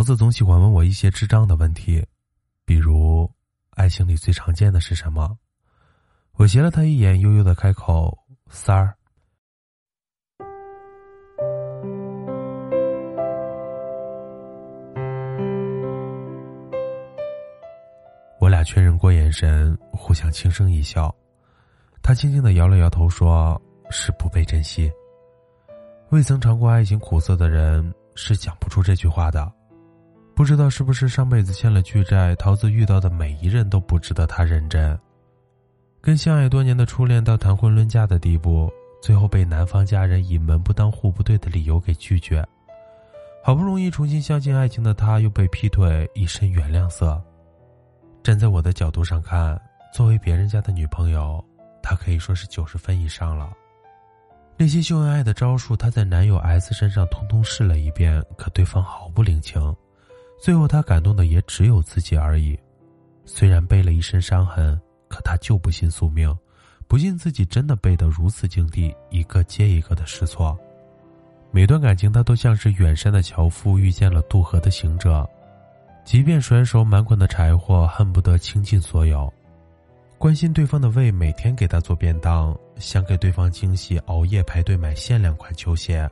桃子总喜欢问我一些智障的问题，比如，爱情里最常见的是什么？我斜了他一眼，悠悠的开口：“三儿。”我俩确认过眼神，互相轻声一笑。他轻轻的摇了摇头，说：“是不被珍惜。”未曾尝过爱情苦涩的人是讲不出这句话的。不知道是不是上辈子欠了巨债，桃子遇到的每一任都不值得他认真。跟相爱多年的初恋到谈婚论嫁的地步，最后被男方家人以门不当户不对的理由给拒绝。好不容易重新相信爱情的他，又被劈腿，一身原谅色。站在我的角度上看，作为别人家的女朋友，她可以说是九十分以上了。那些秀恩爱的招数，她在男友 S 身上通通试了一遍，可对方毫不领情。最后，他感动的也只有自己而已。虽然背了一身伤痕，可他就不信宿命，不信自己真的背得如此境地，一个接一个的试错。每段感情，他都像是远山的樵夫遇见了渡河的行者，即便甩手满捆的柴火，恨不得倾尽所有。关心对方的胃，每天给他做便当；想给对方惊喜，熬夜排队买限量款球鞋；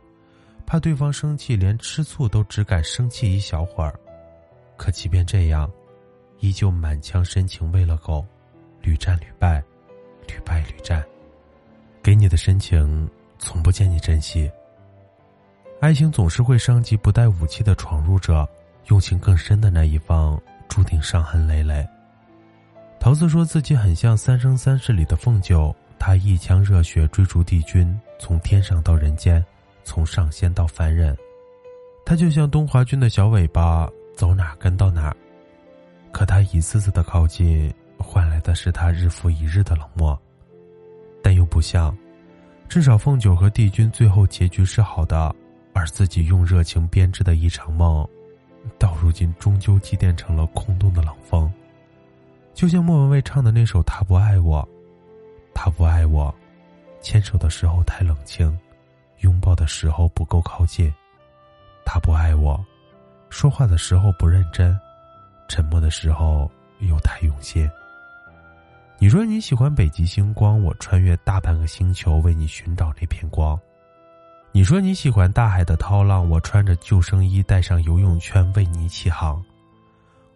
怕对方生气，连吃醋都只敢生气一小会儿。可即便这样，依旧满腔深情喂了狗，屡战屡败，屡败屡战。给你的深情，从不见你珍惜。爱情总是会伤及不带武器的闯入者，用情更深的那一方，注定伤痕累累。桃子说自己很像《三生三世》里的凤九，她一腔热血追逐帝君，从天上到人间，从上仙到凡人。她就像东华君的小尾巴，走哪跟到哪。可他一次次的靠近，换来的是他日复一日的冷漠。但又不像，至少凤九和帝君最后结局是好的，而自己用热情编织的一场梦，到如今终究积淀成了空洞的冷风。就像莫文蔚唱的那首《他不爱我》，他不爱我，牵手的时候太冷清，拥抱的时候不够靠近。他不爱我，说话的时候不认真，沉默的时候又太用心。你说你喜欢北极星光，我穿越大半个星球为你寻找那片光。你说你喜欢大海的涛浪，我穿着救生衣，带上游泳圈为你起航。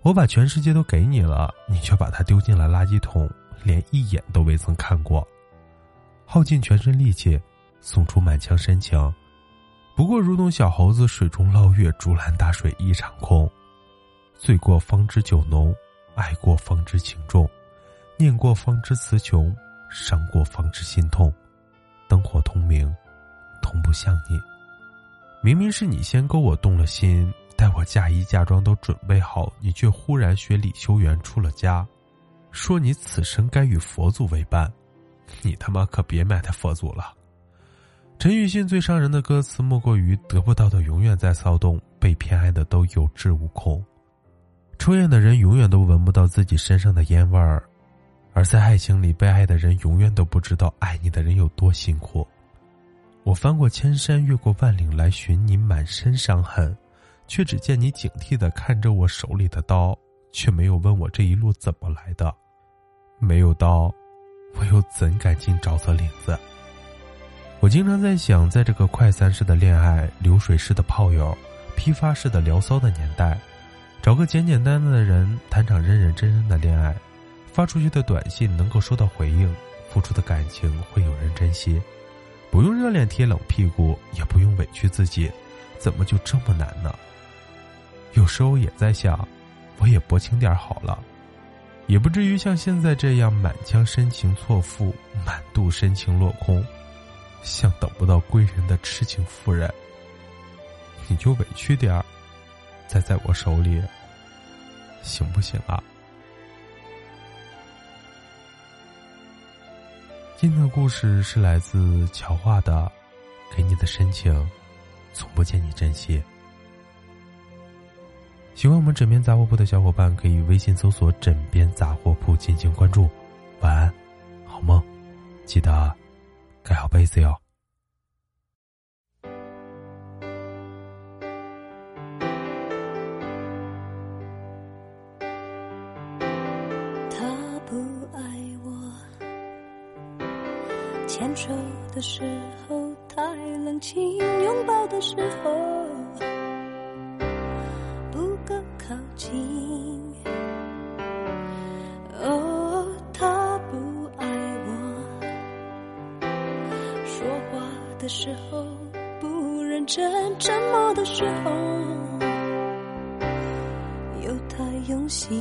我把全世界都给你了，你却把它丢进了垃圾桶，连一眼都未曾看过。耗尽全身力气，送出满腔深情，不过如同小猴子水中捞月，竹篮打水一场空。醉过方知酒浓，爱过方知情重，念过方知词穷，伤过方知心痛。灯火通明，同不像你。明明是你先勾我动了心。待我嫁衣嫁妆都准备好，你却忽然学李修缘出了家，说你此生该与佛祖为伴，你他妈可别埋汰佛祖了。陈奕迅最伤人的歌词莫过于得不到的永远在骚动，被偏爱的都有恃无恐。抽烟的人永远都闻不到自己身上的烟味儿，而在爱情里被爱的人永远都不知道爱你的人有多辛苦。我翻过千山，越过万岭来寻你，满身伤痕。却只见你警惕的看着我手里的刀，却没有问我这一路怎么来的。没有刀，我又怎敢进沼泽林子？我经常在想，在这个快餐式的恋爱、流水式的炮友、批发式的聊骚的年代，找个简简单单的人谈场认认真真的恋爱，发出去的短信能够收到回应，付出的感情会有人珍惜，不用热脸贴冷屁股，也不用委屈自己，怎么就这么难呢？有时候也在想，我也薄情点好了，也不至于像现在这样满腔深情错付，满肚深情落空，像等不到归人的痴情妇人。你就委屈点儿，再在我手里，行不行啊？今天的故事是来自乔画的，给你的深情，从不见你珍惜。喜欢我们枕边杂货铺的小伙伴，可以微信搜索“枕边杂货铺”进行关注。晚安，好梦，记得盖好被子哟他不爱我牵手的时候太冷清拥抱的时候不够靠近的时候不认真沉默的时候又太用心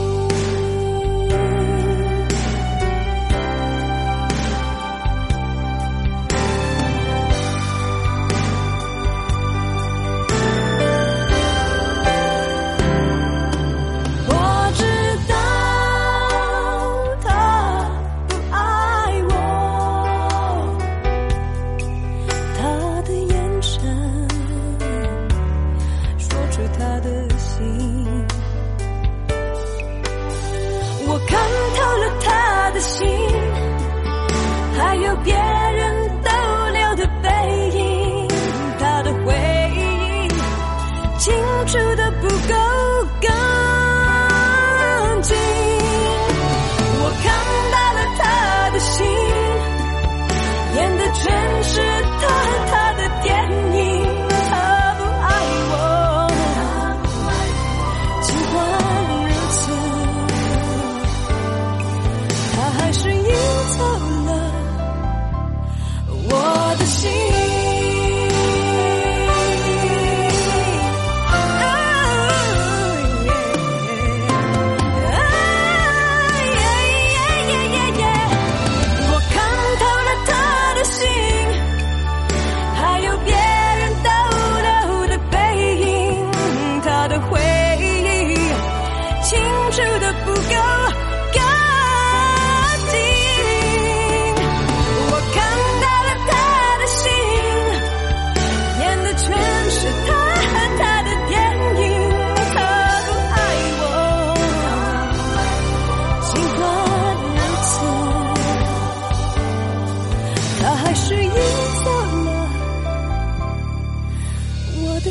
别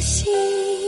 心。